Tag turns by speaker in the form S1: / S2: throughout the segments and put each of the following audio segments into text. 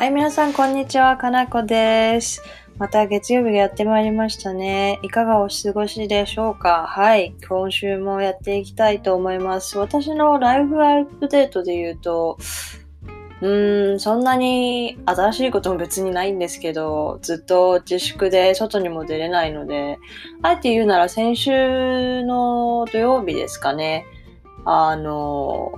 S1: はい、皆さん、こんにちは。かなこです。また月曜日がやってまいりましたね。いかがお過ごしでしょうか？はい、今週もやっていきたいと思います。私のライフアップデートで言うと、うーん、そんなに新しいことも別にないんですけど、ずっと自粛で外にも出れないので、あえて言うなら先週の土曜日ですかね。あの、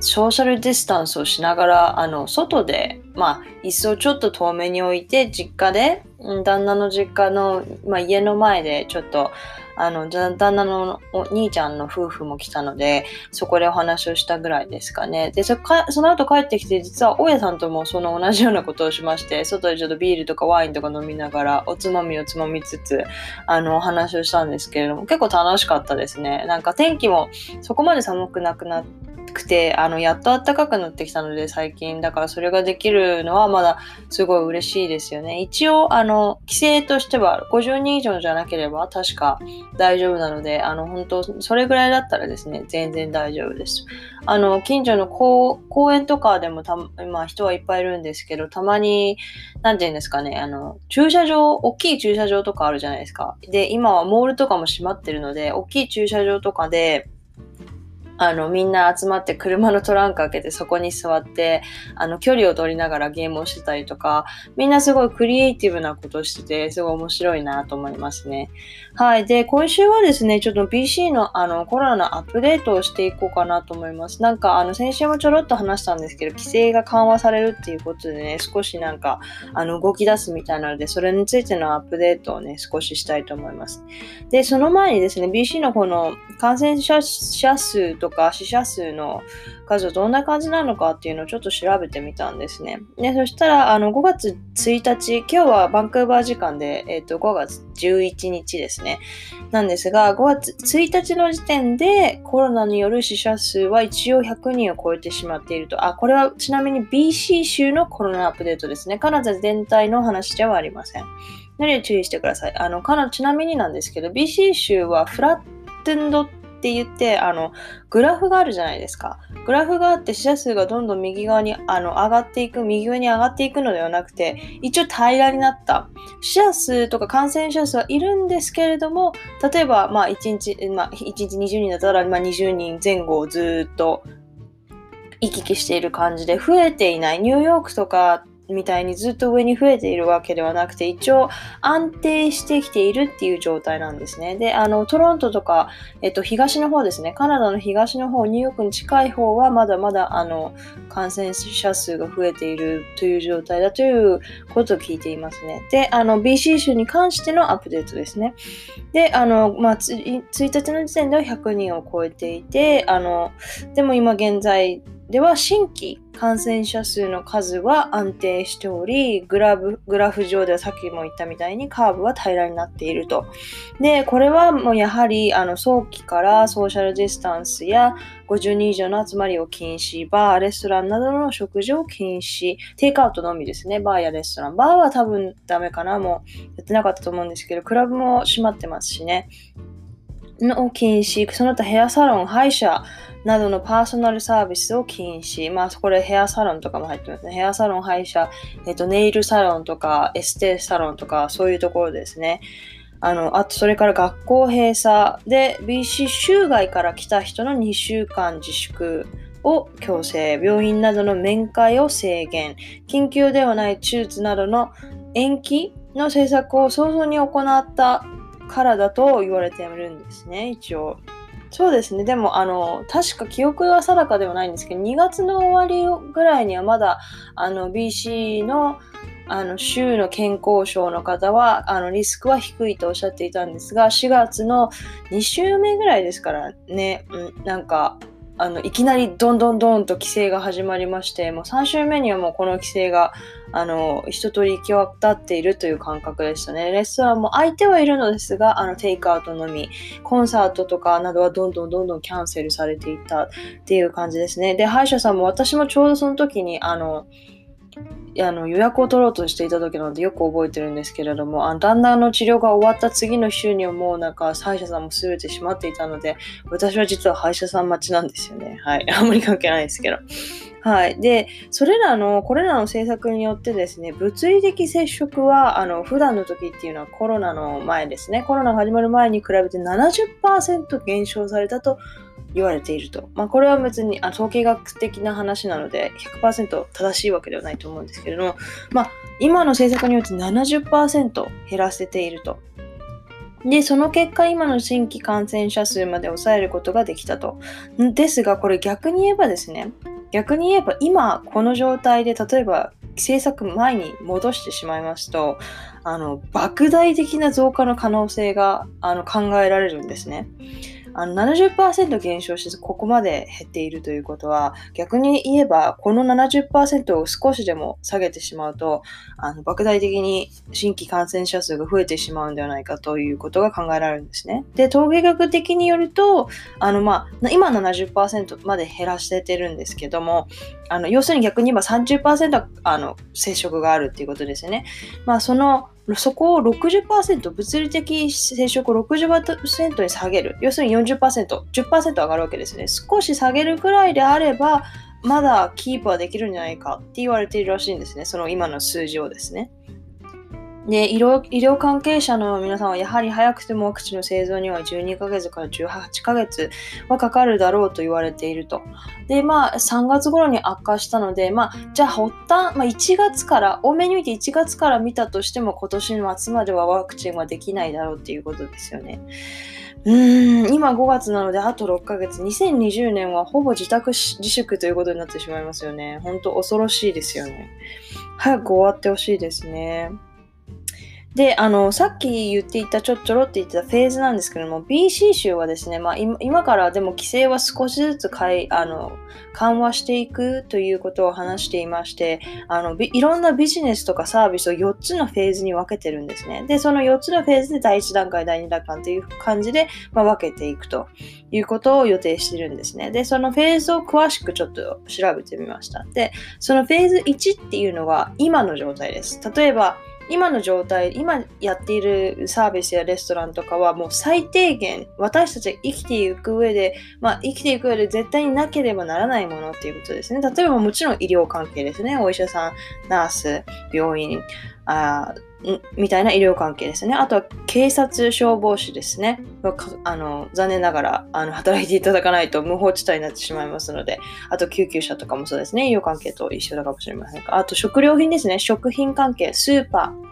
S1: ソーシャルディスタンスをしながら、あの、外で、まあ、椅子をちょっと遠めに置いて、実家で、旦那の実家の、まあ、家の前で、ちょっと、あの、旦那のお兄ちゃんの夫婦も来たので、そこでお話をしたぐらいですかね。で、そかその後帰ってきて、実は大家さんともその同じようなことをしまして、外でちょっとビールとかワインとか飲みながら、おつまみをつまみつつ、あの、お話をしたんですけれども、結構楽しかったですね。なんか天気もそこまで寒くなくなって、くて、あの、やっと暖かくなってきたので、最近。だからそれができるのはまだすごい嬉しいですよね。一応、あの、規制としては50人以上じゃなければ確か大丈夫なので、あの、本当それぐらいだったらですね、全然大丈夫です。あの、近所の公園とかでもた、まあ人はいっぱいいるんですけど、たまに、なんて言うんですかね、あの、駐車場、大きい駐車場とかあるじゃないですか。で、今はモールとかも閉まってるので、大きい駐車場とかで、あの、みんな集まって車のトランク開けてそこに座って、あの、距離を取りながらゲームをしてたりとか、みんなすごいクリエイティブなことしてて、すごい面白いなと思いますね。はい。で、今週はですね、ちょっと PC のあのコロナのアップデートをしていこうかなと思います。なんか、あの、先週もちょろっと話したんですけど、規制が緩和されるっていうことでね、少しなんか、あの、動き出すみたいなので、それについてのアップデートをね、少ししたいと思います。で、その前にですね、BC のこの感染者数とか死者数の数はどんな感じなのかっていうのをちょっと調べてみたんですね。で、そしたら、あの、5月1日、今日はバンクーバー時間で、えっ、ー、と、5月11日ですね。なんですが、5月1日の時点でコロナによる死者数は一応100人を超えてしまっていると。あ、これはちなみに BC 州のコロナアップデートですね。カナダ全体の話ではありません。何を注意してください。あの、カナちなみになんですけど、BC 州はフラットンドってって言って、あの、グラフがあるじゃないですか。グラフがあって死者数がどんどん右側にあの上がっていく、右上に上がっていくのではなくて、一応平らになった。死者数とか感染者数はいるんですけれども、例えば、まあ、1日、まあ、1日20人だったら、まあ、20人前後をずっと行き来している感じで増えていない。ニューヨークとかみたいにずっと上に増えているわけではなくて、一応安定してきているっていう状態なんですね。で、あの、トロントとか、えっと、東の方ですね、カナダの東の方、ニューヨークに近い方は、まだまだ、あの、感染者数が増えているという状態だということを聞いていますね。で、あの、BC 州に関してのアップデートですね。で、あの、まあ、1日の時点では100人を超えていて、あの、でも今現在、では新規感染者数の数は安定しておりグラフグラフ上ではさっきも言ったみたいにカーブは平らになっていると。で、これはもうやはりあの早期からソーシャルディスタンスや50人以上の集まりを禁止、バー、レストランなどの食事を禁止、テイクアウトのみですね、バーやレストラン。バーは多分ダメかな、もうやってなかったと思うんですけど、クラブも閉まってますしね。の禁止、その他ヘアサロン、歯医者、などのパーソナルサービスを禁止。まあ、そこれヘアサロンとかも入ってますね。ヘアサロン、歯医者、えっと、ネイルサロンとか、エステサロンとか、そういうところですね。あの、あと、それから学校閉鎖で、BC 州外から来た人の2週間自粛を強制、病院などの面会を制限、緊急ではない手術などの延期の政策を早々に行ったからだと言われているんですね、一応。そうですね。でも、あの、確か記憶は定かではないんですけど、2月の終わりぐらいにはまだ、あの、BC の、あの、州の健康省の方は、あの、リスクは低いとおっしゃっていたんですが、4月の2週目ぐらいですからね、うん、なんか、あの、いきなりどんどんどんと規制が始まりまして、もう3週目にはもうこの規制が、あの、一通り行き渡っているという感覚でしたね。レストランも空いてはいるのですが、あの、テイクアウトのみ、コンサートとかなどはどんどんどんどんキャンセルされていったっていう感じですね。で、歯医者さんも私もちょうどその時に、あの、あの予約を取ろうとしていた時なのでよく覚えてるんですけれども、あの旦那の治療が終わった次の週にはもうなんか歯医者さんも全て閉まっていたので、私は実は歯医者さん待ちなんですよね。はい。あんまり関係ないですけど。はい。で、それらの、これらの政策によってですね、物理的接触は、あの、普段の時っていうのはコロナの前ですね、コロナが始まる前に比べて70%減少されたと言われていると。まあ、これは別にあ統計学的な話なので100%正しいわけではないと思うんですけれども、まあ、今の政策によって70%減らせていると。で、その結果、今の新規感染者数まで抑えることができたと。ですが、これ逆に言えばですね、逆に言えば今この状態で例えば政策前に戻してしまいますとあの莫大的な増加の可能性があの考えられるんですね。あの70%減少してここまで減っているということは逆に言えばこの70%を少しでも下げてしまうとあの莫大的に新規感染者数が増えてしまうんではないかということが考えられるんですね。で統計学的によるとあの、まあ、今70%まで減らしててるんですけどもあの要するに逆に言えば30%あの接触があるっていうことですよね。まあそのそこを60%、物理的接触を60%に下げる。要するに40%、10%上がるわけですね。少し下げるくらいであれば、まだキープはできるんじゃないかって言われているらしいんですね。その今の数字をですね。で医療医療関係者の皆さんはやはり早くてもワクチンの製造には12ヶ月から18ヶ月はかかるだろうと言われていると。で、まあ3月頃に悪化したので、まあじゃあ発端、まあ、1月から、多めに見て1月から見たとしても今年の末まではワクチンはできないだろうっていうことですよね。うーん、今5月なのであと6ヶ月、2020年はほぼ自宅自粛ということになってしまいますよね。本当恐ろしいですよね。早く終わってほしいですね。で、あの、さっき言っていたちょっちょろって言ってたフェーズなんですけども、BC 州はですね、まあ今からでも規制は少しずつかいあの緩和していくということを話していまして、あのいろんなビジネスとかサービスを4つのフェーズに分けてるんですね。で、その4つのフェーズで第1段階、第2段階という感じで、まあ、分けていくということを予定してるんですね。で、そのフェーズを詳しくちょっと調べてみました。で、そのフェーズ1っていうのは今の状態です。例えば、今の状態、今やっているサービスやレストランとかはもう最低限私たちが生きていく上で、まあ、生きていく上で絶対になければならないものっていうことですね。例えばもちろん医療関係ですね。お医者さん、ナース、病院、あみたいな医療関係ですね。あとは警察、消防士ですね。あの残念ながらあの働いていただかないと無法地帯になってしまいますので、あと救急車とかもそうですね。医療関係と一緒だかもしれませんが、あと食料品ですね。食品関係、スーパー。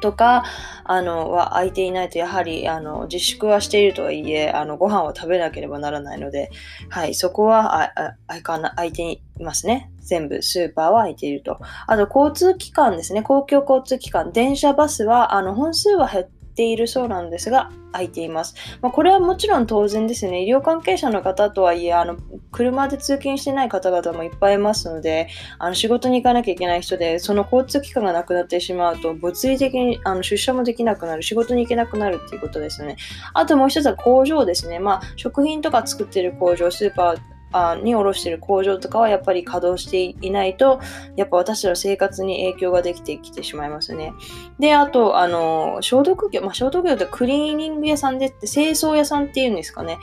S1: とかあのは空いていないとやはりあの自粛はしているとはいえあのご飯を食べなければならないので、はい、そこはああ空いていますね。全部スーパーは空いていると。あと交通機関ですね。公共交通機関、電車、バスはあの本数は減ってているそうなんですが、空いています。まあ、これはもちろん当然ですね。医療関係者の方とはいえ、あの車で通勤してない方々もいっぱいいますので、あの仕事に行かなきゃいけない人で、その交通機関がなくなってしまうと、物理的にあの出社もできなくなる、仕事に行けなくなるっていうことですね。あともう一つは工場ですね。まあ、食品とか作ってる工場、スーパー、あに卸してる工場とかはやっぱり稼働していないと、やっぱ私たちの生活に影響ができてきてしまいますね。で、あと、あの、消毒業、まあ、消毒業ってクリーニング屋さんでって清掃屋さんっていうんですかね。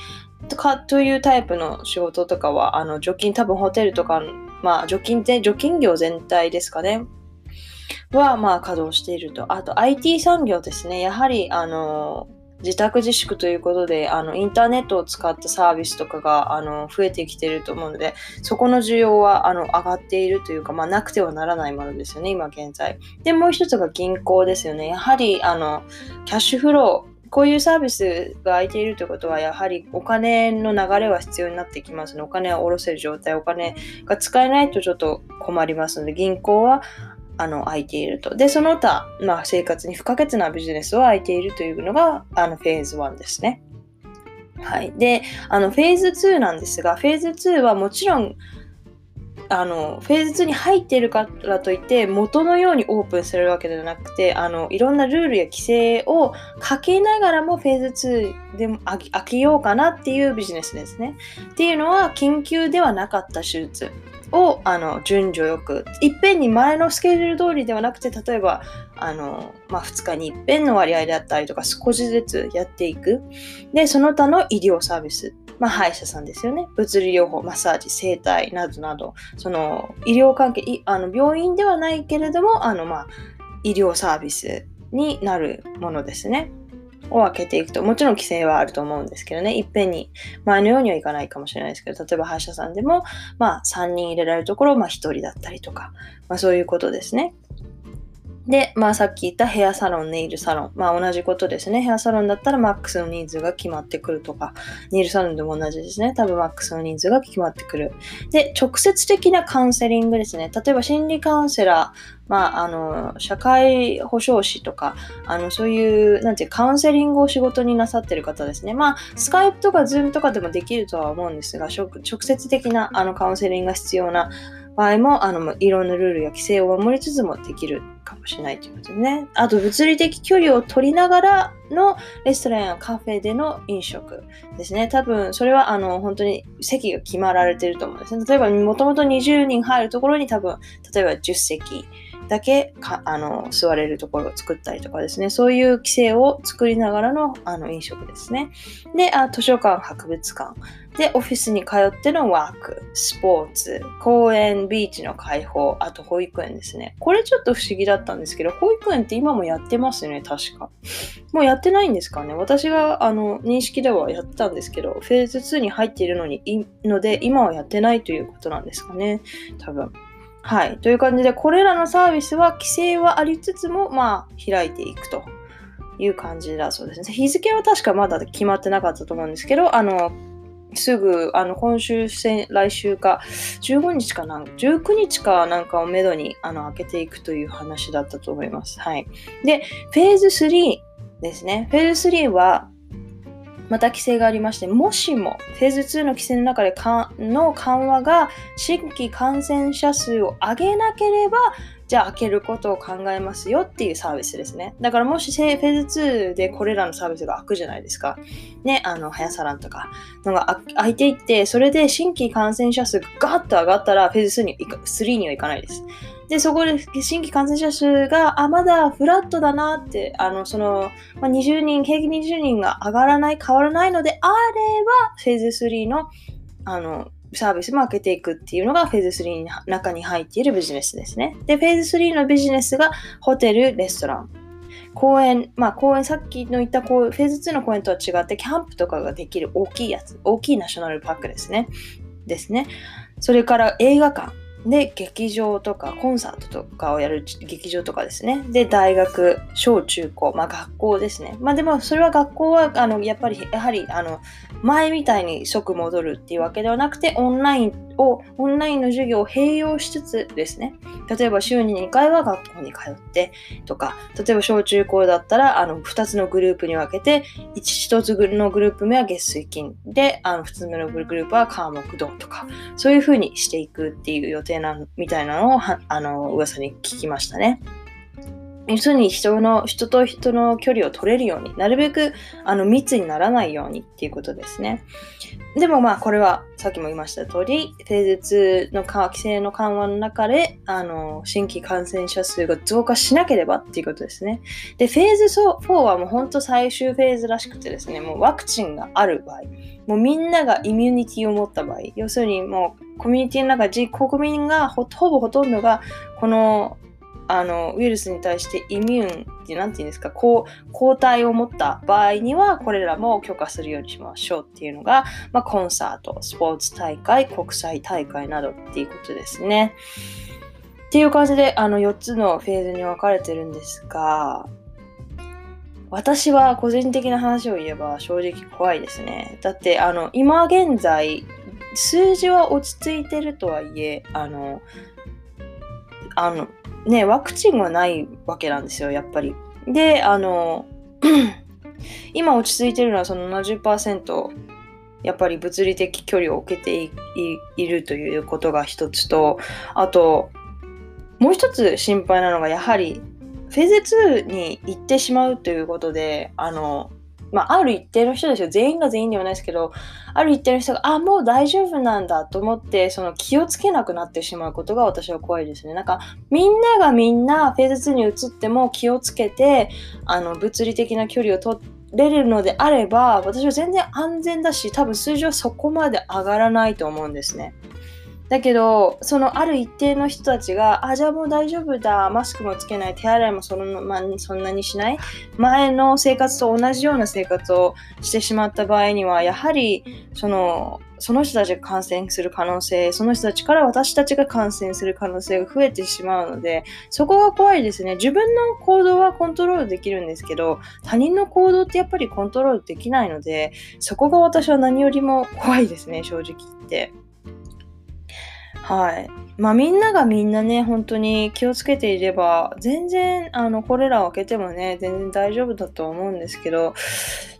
S1: とかというタイプの仕事とかは、あの、除菌、多分ホテルとか、まあ、除菌、除菌業全体ですかね。は、まあ、稼働していると。あと、IT 産業ですね。やはり、あの、自宅自粛ということで、あの、インターネットを使ったサービスとかが、あの、増えてきてると思うので、そこの需要は、あの、上がっているというか、まあ、なくてはならないものですよね、今現在。で、もう一つが銀行ですよね。やはり、あの、キャッシュフロー、こういうサービスが空いているということは、やはりお金の流れは必要になってきますので、お金を下ろせる状態、お金が使えないとちょっと困りますので、銀行はあの空いていると。で、その他、まあ、生活に不可欠なビジネスは空いているというのがあのフェーズ1ですね。はい。で、あのフェーズ2なんですが、フェーズ2はもちろん、あのフェーズ2に入っているからといって元のようにオープンされるわけではなくてあのいろんなルールや規制をかけながらもフェーズ2でも開けようかなっていうビジネスですね。っていうのは緊急ではなかった手術をあの順序よくいっぺんに前のスケジュール通りではなくて例えばあの、まあ、2日にいっぺんの割合であったりとか少しずつやっていくでその他の医療サービスまあ、歯医者さんですよね。物理療法、マッサージ、整体などなど、その医療関係、あの病院ではないけれども、あのまあ、医療サービスになるものですね。を開けていくと、もちろん規制はあると思うんですけどね、いっぺんに前のようにはいかないかもしれないですけど、例えば歯医者さんでも、まあ3人入れられるところ、まあ1人だったりとか、まあそういうことですね。で、まあさっき言ったヘアサロン、ネイルサロン。まあ同じことですね。ヘアサロンだったらマックスの人数が決まってくるとか、ネイルサロンでも同じですね。多分マックスの人数が決まってくる。で、直接的なカウンセリングですね。例えば心理カウンセラー、まあ、あの、社会保障士とか、あの、そういう、なんていう、カウンセリングを仕事になさってる方ですね。まあ、スカイプとかズームとかでもできるとは思うんですが、直接的な、あの、カウンセリングが必要な場合も、あの、いろんなルールや規制を守りつつもできるかもしれないということですね。あと、物理的距離を取りながらのレストランやカフェでの飲食ですね。多分、それは、あの、本当に席が決まられてると思うんですね。例えば、もともと20人入るところに多分、例えば10席だけかあの座れるところを作ったりとかですね、そういう規制を作りながらのあの飲食ですね。であ、図書館、博物館。で、オフィスに通ってのワーク、スポーツ、公園、ビーチの開放、あと保育園ですね。これちょっと不思議だったんですけど、保育園って今もやってますね、確か。もうやってないんですかね。私があの認識ではやってたんですけど、フェーズ2に入っているのにいので、今はやってないということなんですかね。多分。はい。という感じで、これらのサービスは規制はありつつも、まあ、開いていくという感じだそうですね。日付は確かまだ決まってなかったと思うんですけど、あの、すぐ、あの、今週、来週か、15日かな、19日かなんかをめどに、あの、開けていくという話だったと思います。はい。で、フェーズ3ですね。フェーズ3は、また規制がありまして、もしもフェーズ2の規制の中での緩和が新規感染者数を上げなければ、じゃあ開けることを考えますよっていうサービスですね。だからもしフェーズ2でこれらのサービスが開くじゃないですか。ね、あの、はやさらんとかのが開いていって、それで新規感染者数がガッと上がったらフェーズ2に3にはいかないです。で、そこで新規感染者数が、あ、まだフラットだなって、あの、その、まあ、20人、平均20人が上がらない、変わらないのであれば、フェーズ3の、あの、サービスも開けていくっていうのがフェーズ3の中に入っているビジネスですね。で、フェーズ3のビジネスがホテル、レストラン。公園、まあ公園、さっきの言ったこうフェーズ2の公園とは違って、キャンプとかができる大きいやつ、大きいナショナルパークですね。ですね。それから映画館。で、劇場とかコンサートとかをやる劇場とかですね。で、大学、小中高、まあ学校ですね。まあでもそれは学校は、あの、やっぱり、やはり、あの、前みたいに即戻るっていうわけではなくて、オンラインを、オンラインの授業を併用しつつですね。例えば週に2回は学校に通ってとか、例えば小中高だったら、あの、2つのグループに分けて、1つのグループ目は月水金で、あの、2つ目のグループは科目土とか、そういう風にしていくっていう予定な、みたいなのを、あの、噂に聞きましたね。要するに人の、人と人の距離を取れるように、なるべくあの密にならないようにっていうことですね。でもまあこれはさっきも言いました通り、フェーズ2の規制の緩和の中で、あの、新規感染者数が増加しなければっていうことですね。で、フェーズ4はもう本当最終フェーズらしくてですね、もうワクチンがある場合、もうみんながイミュニティを持った場合、要するにもうコミュニティの中で国民がほぼほとんどがこのあのウイルスに対してイミューンって何て言うんですかこう抗体を持った場合にはこれらも許可するようにしましょうっていうのが、まあ、コンサートスポーツ大会国際大会などっていうことですね。っていう感じであの4つのフェーズに分かれてるんですが私は個人的な話を言えば正直怖いですね。だってあの今現在数字は落ち着いてるとはいえあのあのね、ワクチンはないわけなんですよ、やっぱり。で、あの、今落ち着いてるのはその70%、やっぱり物理的距離を置けているということが一つと、あと、もう一つ心配なのが、やはり、フェーズ2に行ってしまうということで、あの、まあ、ある一定の人ですよ。全員が全員ではないですけど、ある一定の人が、あ、もう大丈夫なんだと思って、その気をつけなくなってしまうことが私は怖いですね。なんか、みんながみんなフェーズ2に移っても気をつけて、あの、物理的な距離を取、れるのであれば私は全然安全だし多分数字はそこまで上がらないと思うんですね。だけど、そのある一定の人たちが、あ、じゃあもう大丈夫だ、マスクもつけない、手洗いもその、ま、そんなにしない、前の生活と同じような生活をしてしまった場合には、やはり、その、その人たちが感染する可能性、その人たちから私たちが感染する可能性が増えてしまうので、そこが怖いですね。自分の行動はコントロールできるんですけど、他人の行動ってやっぱりコントロールできないので、そこが私は何よりも怖いですね、正直言って。はい。まあみんながみんなね、本当に気をつけていれば、全然、あの、これらを開けてもね、全然大丈夫だと思うんですけど、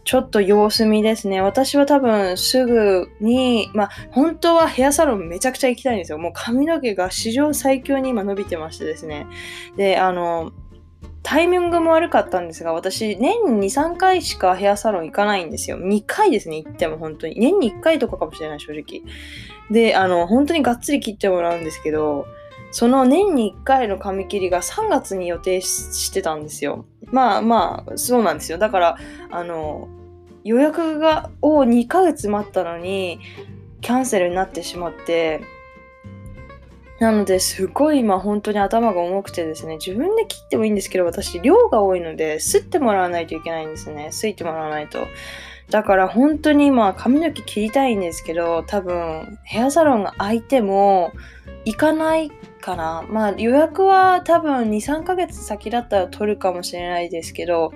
S1: ちょっと様子見ですね。私は多分すぐに、まあ本当はヘアサロンめちゃくちゃ行きたいんですよ。もう髪の毛が史上最強に今伸びてましてですね。で、あの、タイミングも悪かったんですが、私、年に2、3回しかヘアサロン行かないんですよ。2回ですね、行っても本当に。年に1回とかかもしれない、正直。で、あの、本当にがっつり切ってもらうんですけど、その年に1回の髪切りが3月に予定してたんですよ。まあまあ、そうなんですよ。だから、あの、予約がを2ヶ月待ったのに、キャンセルになってしまって、なのですごい今本当に頭が重くてですね、自分で切ってもいいんですけど、私量が多いので、吸ってもらわないといけないんですね。吸いてもらわないと。だから本当に今髪の毛切りたいんですけど、多分ヘアサロンが空いても行かないかな。まあ予約は多分2、3ヶ月先だったら取るかもしれないですけど、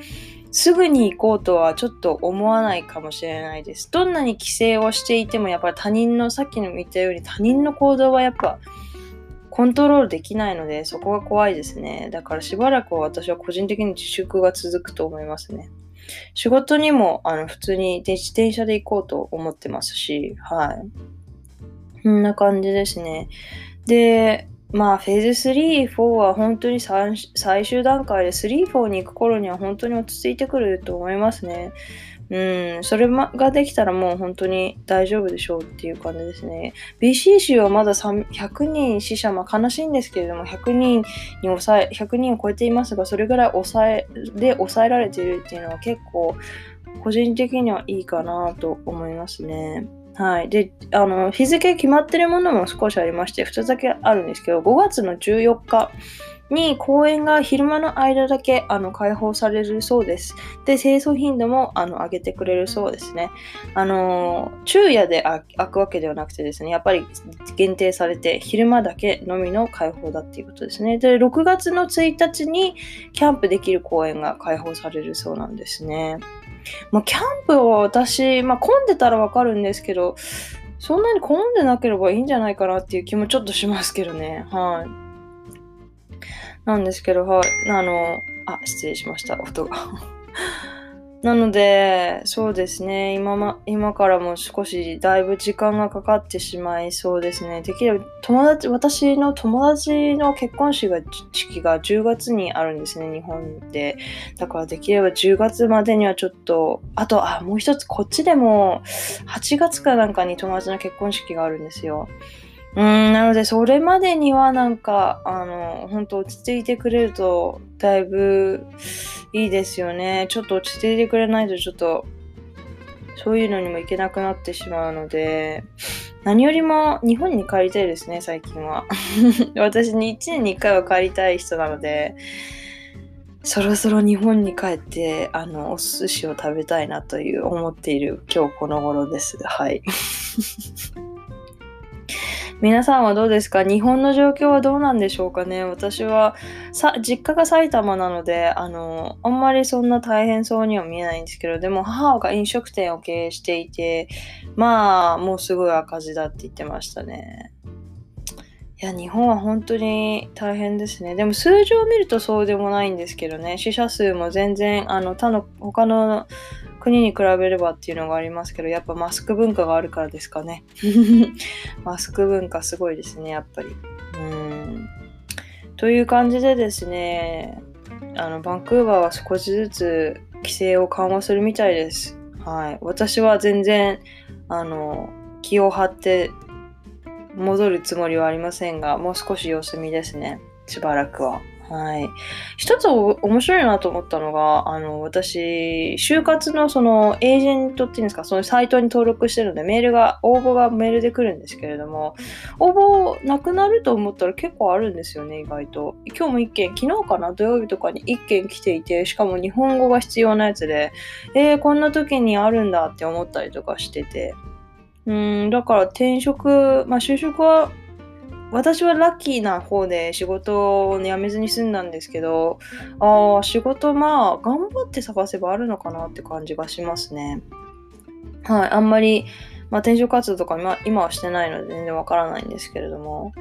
S1: すぐに行こうとはちょっと思わないかもしれないです。どんなに規制をしていてもやっぱり他人の、さっきの言ったように他人の行動はやっぱコントロールできないので、そこが怖いですね。だからしばらくは私は個人的に自粛が続くと思いますね。仕事にもあの普通に自転車で行こうと思ってますし、はい。こんな感じですね。で、まあ、フェーズ3、4は本当に最終段階で3、4に行く頃には本当に落ち着いてくると思いますね。うん、それができたらもう本当に大丈夫でしょうっていう感じですね。BC 州はまだ100人死者、まあ悲しいんですけれども、100人に抑え、100人を超えていますが、それぐらい抑え、で抑えられているっていうのは結構、個人的にはいいかなと思いますね。はい。で、あの、日付決まってるものも少しありまして、2つだけあるんですけど、5月の14日、に公園が昼間の間だけあの開放されるそうです。で、清掃頻度もあの上げてくれるそうですね。あの昼夜で開くわけではなくてですね、やっぱり限定されて昼間だけのみの開放だっていうことですね。で、6月の1日にキャンプできる公園が開放されるそうなんですね。まあ、キャンプは私、まあ、混んでたらわかるんですけど、そんなに混んでなければいいんじゃないかなっていう気もちょっとしますけどね。はい。なんですけど、はい。あの、あ、失礼しました、音が。なので、そうですね、今ま、今からも少しだいぶ時間がかかってしまいそうですね。できれば、友達、私の友達の結婚式が、式が10月にあるんですね、日本で。だからできれば10月までにはちょっと、あと、あ、もう一つ、こっちでも、8月かなんかに友達の結婚式があるんですよ。うん、なので、それまでにはなんか、あの、本当落ち着いてくれると、だいぶいいですよね。ちょっと落ち着いてくれないと、ちょっと、そういうのにも行けなくなってしまうので、何よりも日本に帰りたいですね、最近は。私に1年に1回は帰りたい人なので、そろそろ日本に帰って、あの、お寿司を食べたいなという思っている今日この頃です。はい。皆さんはどうですか？日本の状況はどうなんでしょうかね？私はさ実家が埼玉なのであのあんまりそんな大変そうには見えないんですけどでも母が飲食店を経営していてまあもうすごい赤字だって言ってましたね。いや日本は本当に大変ですね。でも数字を見るとそうでもないんですけどね。死者数も全然あの他の他の国に比べればっていうのがありますけど、やっぱマスク文化があるからですかね。マスク文化すごいですね、やっぱり。うん。という感じでですね、あの、バンクーバーは少しずつ規制を緩和するみたいです。はい。私は全然、あの、気を張って戻るつもりはありませんが、もう少し様子見ですね。しばらくは。はい。一つ面白いなと思ったのが、あの、私、就活のそのエージェントっていうんですか、そのサイトに登録してるので、メールが、応募がメールで来るんですけれども、応募なくなると思ったら結構あるんですよね、意外と。今日も一件、昨日かな、土曜日とかに一件来ていて、しかも日本語が必要なやつで、えー、こんな時にあるんだって思ったりとかしてて。うん、だから転職、まあ就職は私はラッキーな方で仕事を辞めずに済んだんですけど、ああ、仕事まあ、頑張って探せばあるのかなって感じがしますね。はい、あんまり、まあ、転職活動とか今今はしてないので全然わからないんですけれども。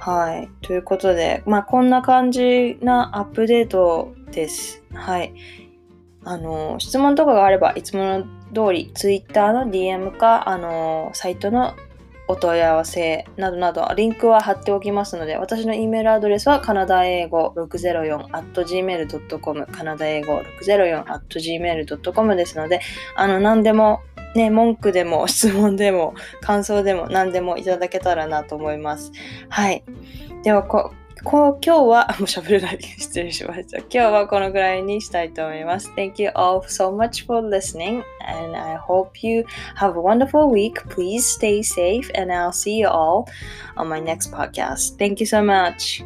S1: はい。ということで、まあ、こんな感じなアップデートです。はい。あの、質問とかがあれば、いつもの通り、Twitter の DM か、あの、サイトのお問い合わせなどなど、リンクは貼っておきますので、私の E メールアドレスはカナダ英語 604.gmail.com カナダ英語 604.gmail.com ですので、あの、何でも、ね、文句でも 質問でも感想でも何でもいただけたらなと思います。はい。では、こ今日は、もう喋れない。失礼しました。今日はこのぐらいにしたいと思います。Thank you all so much for listening and I hope you have a wonderful week. Please stay safe and I'll see you all on my next podcast. Thank you so much.